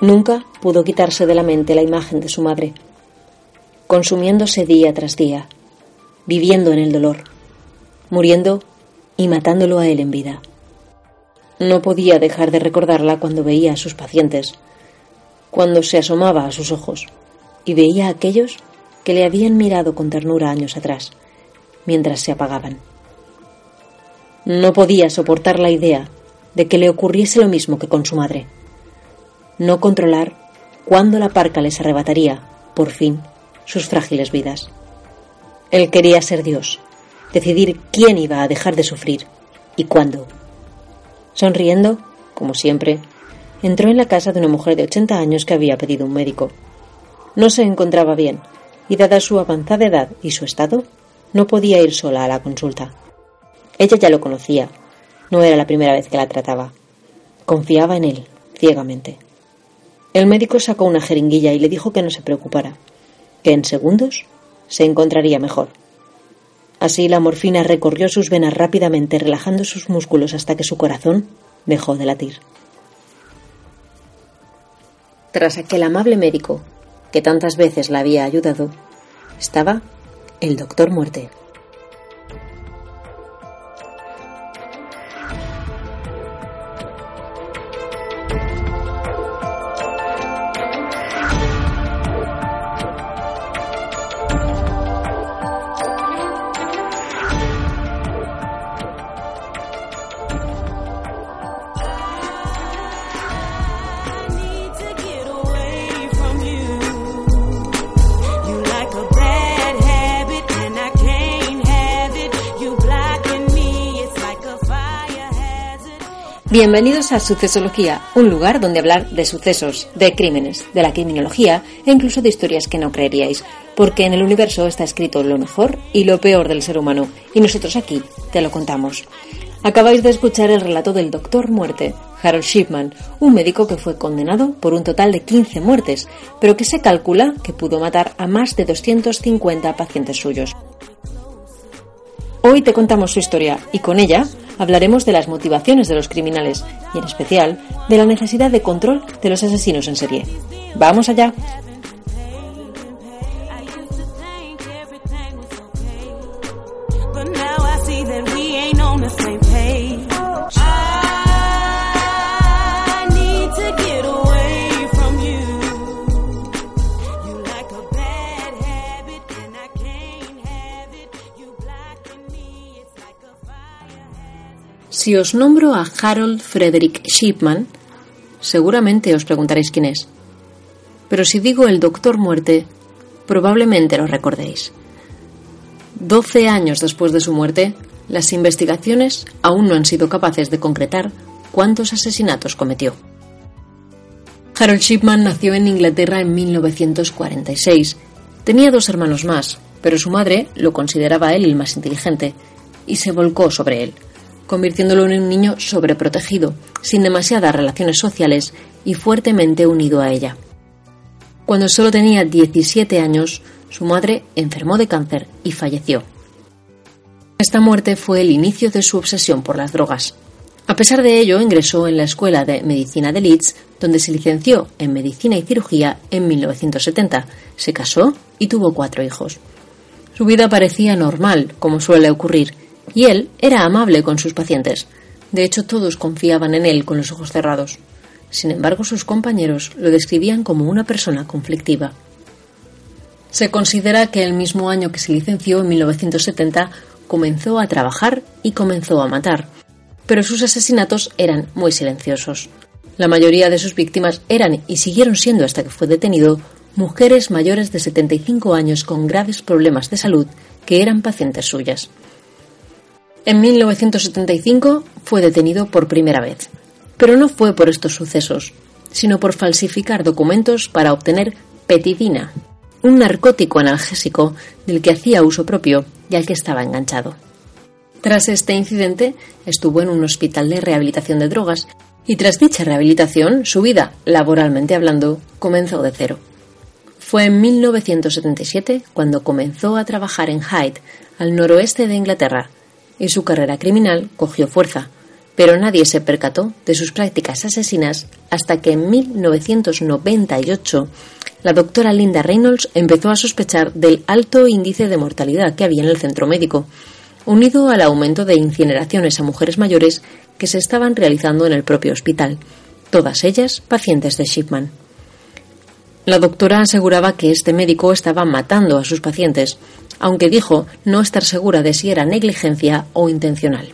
Nunca pudo quitarse de la mente la imagen de su madre, consumiéndose día tras día, viviendo en el dolor, muriendo y matándolo a él en vida. No podía dejar de recordarla cuando veía a sus pacientes, cuando se asomaba a sus ojos y veía a aquellos que le habían mirado con ternura años atrás, mientras se apagaban. No podía soportar la idea de que le ocurriese lo mismo que con su madre. No controlar cuándo la parca les arrebataría, por fin, sus frágiles vidas. Él quería ser Dios, decidir quién iba a dejar de sufrir y cuándo. Sonriendo, como siempre, entró en la casa de una mujer de 80 años que había pedido un médico. No se encontraba bien, y dada su avanzada edad y su estado, no podía ir sola a la consulta. Ella ya lo conocía, no era la primera vez que la trataba. Confiaba en él, ciegamente. El médico sacó una jeringuilla y le dijo que no se preocupara, que en segundos se encontraría mejor. Así la morfina recorrió sus venas rápidamente, relajando sus músculos hasta que su corazón dejó de latir. Tras aquel amable médico, que tantas veces la había ayudado, estaba el doctor muerte. Bienvenidos a Sucesología, un lugar donde hablar de sucesos, de crímenes, de la criminología e incluso de historias que no creeríais, porque en el universo está escrito lo mejor y lo peor del ser humano, y nosotros aquí te lo contamos. Acabáis de escuchar el relato del Doctor Muerte, Harold Shipman, un médico que fue condenado por un total de 15 muertes, pero que se calcula que pudo matar a más de 250 pacientes suyos. Hoy te contamos su historia y con ella hablaremos de las motivaciones de los criminales y en especial de la necesidad de control de los asesinos en serie. ¡Vamos allá! Si os nombro a Harold Frederick Shipman, seguramente os preguntaréis quién es. Pero si digo el Doctor Muerte, probablemente lo recordéis. Doce años después de su muerte, las investigaciones aún no han sido capaces de concretar cuántos asesinatos cometió. Harold Shipman nació en Inglaterra en 1946. Tenía dos hermanos más, pero su madre lo consideraba él el más inteligente y se volcó sobre él convirtiéndolo en un niño sobreprotegido, sin demasiadas relaciones sociales y fuertemente unido a ella. Cuando solo tenía 17 años, su madre enfermó de cáncer y falleció. Esta muerte fue el inicio de su obsesión por las drogas. A pesar de ello, ingresó en la Escuela de Medicina de Leeds, donde se licenció en Medicina y Cirugía en 1970, se casó y tuvo cuatro hijos. Su vida parecía normal, como suele ocurrir, y él era amable con sus pacientes. De hecho, todos confiaban en él con los ojos cerrados. Sin embargo, sus compañeros lo describían como una persona conflictiva. Se considera que el mismo año que se licenció, en 1970, comenzó a trabajar y comenzó a matar, pero sus asesinatos eran muy silenciosos. La mayoría de sus víctimas eran y siguieron siendo hasta que fue detenido mujeres mayores de 75 años con graves problemas de salud que eran pacientes suyas. En 1975 fue detenido por primera vez, pero no fue por estos sucesos, sino por falsificar documentos para obtener petidina, un narcótico analgésico del que hacía uso propio y al que estaba enganchado. Tras este incidente, estuvo en un hospital de rehabilitación de drogas y tras dicha rehabilitación, su vida, laboralmente hablando, comenzó de cero. Fue en 1977 cuando comenzó a trabajar en Hyde, al noroeste de Inglaterra, y su carrera criminal cogió fuerza, pero nadie se percató de sus prácticas asesinas hasta que en 1998 la doctora Linda Reynolds empezó a sospechar del alto índice de mortalidad que había en el centro médico, unido al aumento de incineraciones a mujeres mayores que se estaban realizando en el propio hospital, todas ellas pacientes de Shipman. La doctora aseguraba que este médico estaba matando a sus pacientes, aunque dijo no estar segura de si era negligencia o intencional.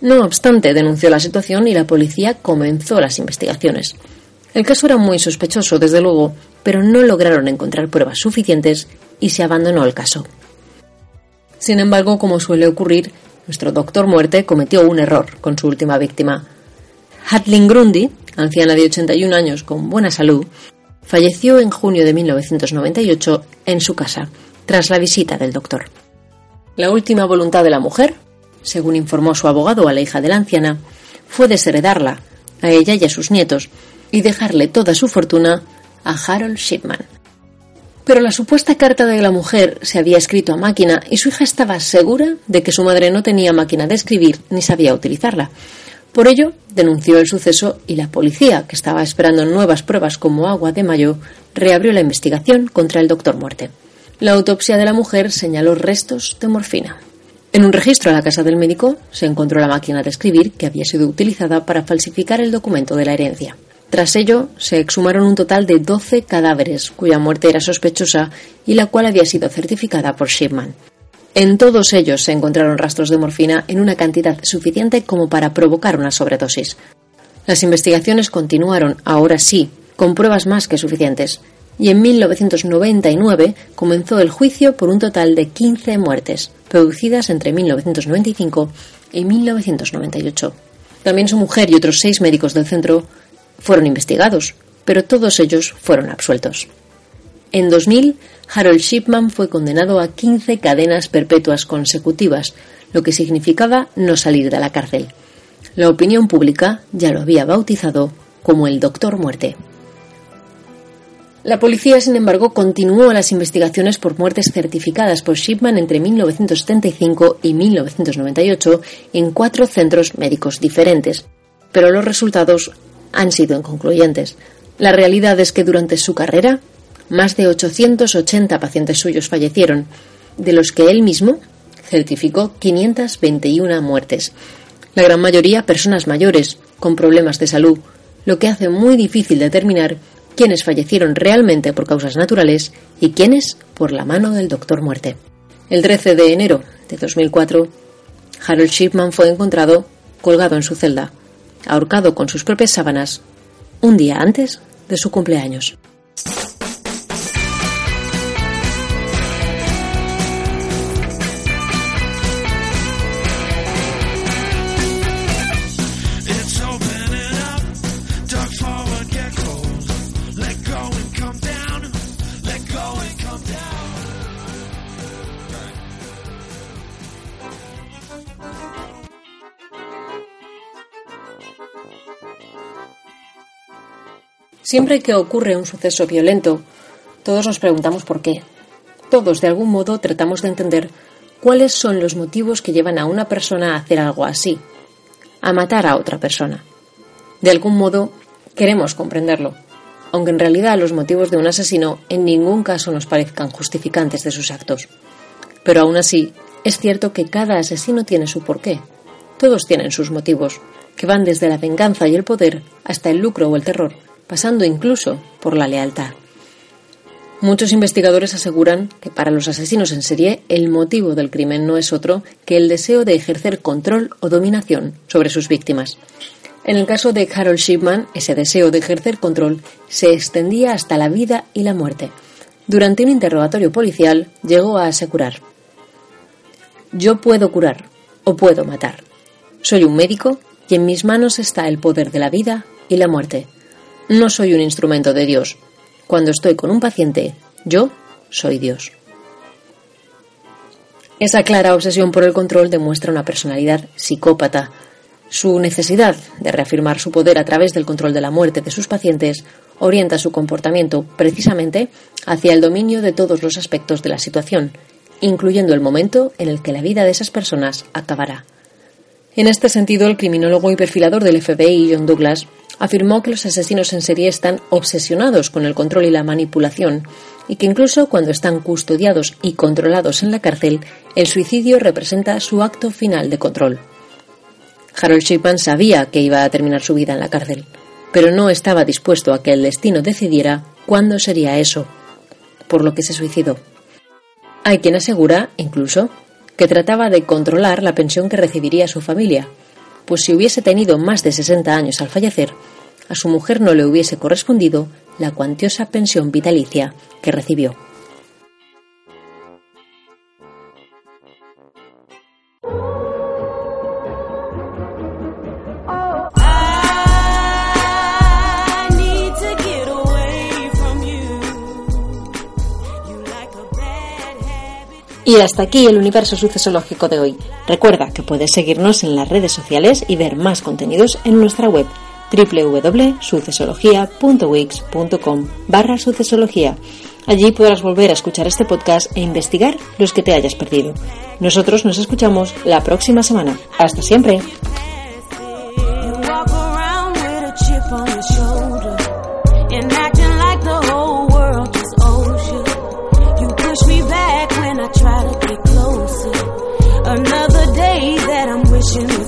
No obstante, denunció la situación y la policía comenzó las investigaciones. El caso era muy sospechoso, desde luego, pero no lograron encontrar pruebas suficientes y se abandonó el caso. Sin embargo, como suele ocurrir, nuestro doctor muerte cometió un error con su última víctima. Hatlin Grundy, anciana de 81 años con buena salud, falleció en junio de 1998 en su casa, tras la visita del doctor. La última voluntad de la mujer, según informó su abogado a la hija de la anciana, fue desheredarla, a ella y a sus nietos, y dejarle toda su fortuna a Harold Shipman, pero la supuesta carta de la mujer se había escrito a máquina y su hija estaba segura de que su madre no tenía máquina de escribir ni sabía utilizarla. Por ello, denunció el suceso y la policía, que estaba esperando nuevas pruebas como agua de mayo, reabrió la investigación contra el doctor Muerte. La autopsia de la mujer señaló restos de morfina. En un registro a la casa del médico se encontró la máquina de escribir que había sido utilizada para falsificar el documento de la herencia. Tras ello, se exhumaron un total de 12 cadáveres, cuya muerte era sospechosa y la cual había sido certificada por Shipman. En todos ellos se encontraron rastros de morfina en una cantidad suficiente como para provocar una sobredosis. Las investigaciones continuaron, ahora sí, con pruebas más que suficientes, y en 1999 comenzó el juicio por un total de 15 muertes, producidas entre 1995 y 1998. También su mujer y otros seis médicos del centro fueron investigados, pero todos ellos fueron absueltos. En 2000, Harold Shipman fue condenado a 15 cadenas perpetuas consecutivas, lo que significaba no salir de la cárcel. La opinión pública ya lo había bautizado como el Doctor Muerte. La policía, sin embargo, continuó las investigaciones por muertes certificadas por Shipman entre 1975 y 1998 en cuatro centros médicos diferentes, pero los resultados han sido inconcluyentes. La realidad es que durante su carrera, más de 880 pacientes suyos fallecieron, de los que él mismo certificó 521 muertes. La gran mayoría personas mayores, con problemas de salud, lo que hace muy difícil determinar quiénes fallecieron realmente por causas naturales y quiénes por la mano del doctor muerte. El 13 de enero de 2004, Harold Shipman fue encontrado colgado en su celda, ahorcado con sus propias sábanas, un día antes de su cumpleaños. Siempre que ocurre un suceso violento, todos nos preguntamos por qué. Todos, de algún modo, tratamos de entender cuáles son los motivos que llevan a una persona a hacer algo así, a matar a otra persona. De algún modo, queremos comprenderlo, aunque en realidad los motivos de un asesino en ningún caso nos parezcan justificantes de sus actos. Pero aún así, es cierto que cada asesino tiene su porqué. Todos tienen sus motivos, que van desde la venganza y el poder hasta el lucro o el terror pasando incluso por la lealtad. Muchos investigadores aseguran que para los asesinos en serie el motivo del crimen no es otro que el deseo de ejercer control o dominación sobre sus víctimas. En el caso de Harold Shipman, ese deseo de ejercer control se extendía hasta la vida y la muerte. Durante un interrogatorio policial llegó a asegurar, Yo puedo curar o puedo matar. Soy un médico y en mis manos está el poder de la vida y la muerte. No soy un instrumento de Dios. Cuando estoy con un paciente, yo soy Dios. Esa clara obsesión por el control demuestra una personalidad psicópata. Su necesidad de reafirmar su poder a través del control de la muerte de sus pacientes orienta su comportamiento precisamente hacia el dominio de todos los aspectos de la situación, incluyendo el momento en el que la vida de esas personas acabará. En este sentido, el criminólogo y perfilador del FBI, John Douglas, afirmó que los asesinos en serie están obsesionados con el control y la manipulación y que incluso cuando están custodiados y controlados en la cárcel, el suicidio representa su acto final de control. Harold Shipman sabía que iba a terminar su vida en la cárcel, pero no estaba dispuesto a que el destino decidiera cuándo sería eso, por lo que se suicidó. Hay quien asegura, incluso, que trataba de controlar la pensión que recibiría su familia, pues si hubiese tenido más de 60 años al fallecer, a su mujer no le hubiese correspondido la cuantiosa pensión vitalicia que recibió. Y hasta aquí el universo sucesológico de hoy. Recuerda que puedes seguirnos en las redes sociales y ver más contenidos en nuestra web www.sucesología.wix.com barra sucesología. Allí podrás volver a escuchar este podcast e investigar los que te hayas perdido. Nosotros nos escuchamos la próxima semana. Hasta siempre. you.